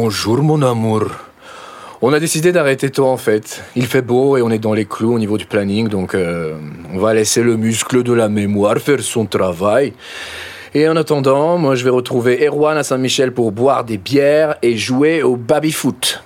Bonjour mon amour. On a décidé d'arrêter tôt en fait. Il fait beau et on est dans les clous au niveau du planning, donc euh, on va laisser le muscle de la mémoire faire son travail. Et en attendant, moi je vais retrouver Erwan à Saint-Michel pour boire des bières et jouer au baby-foot.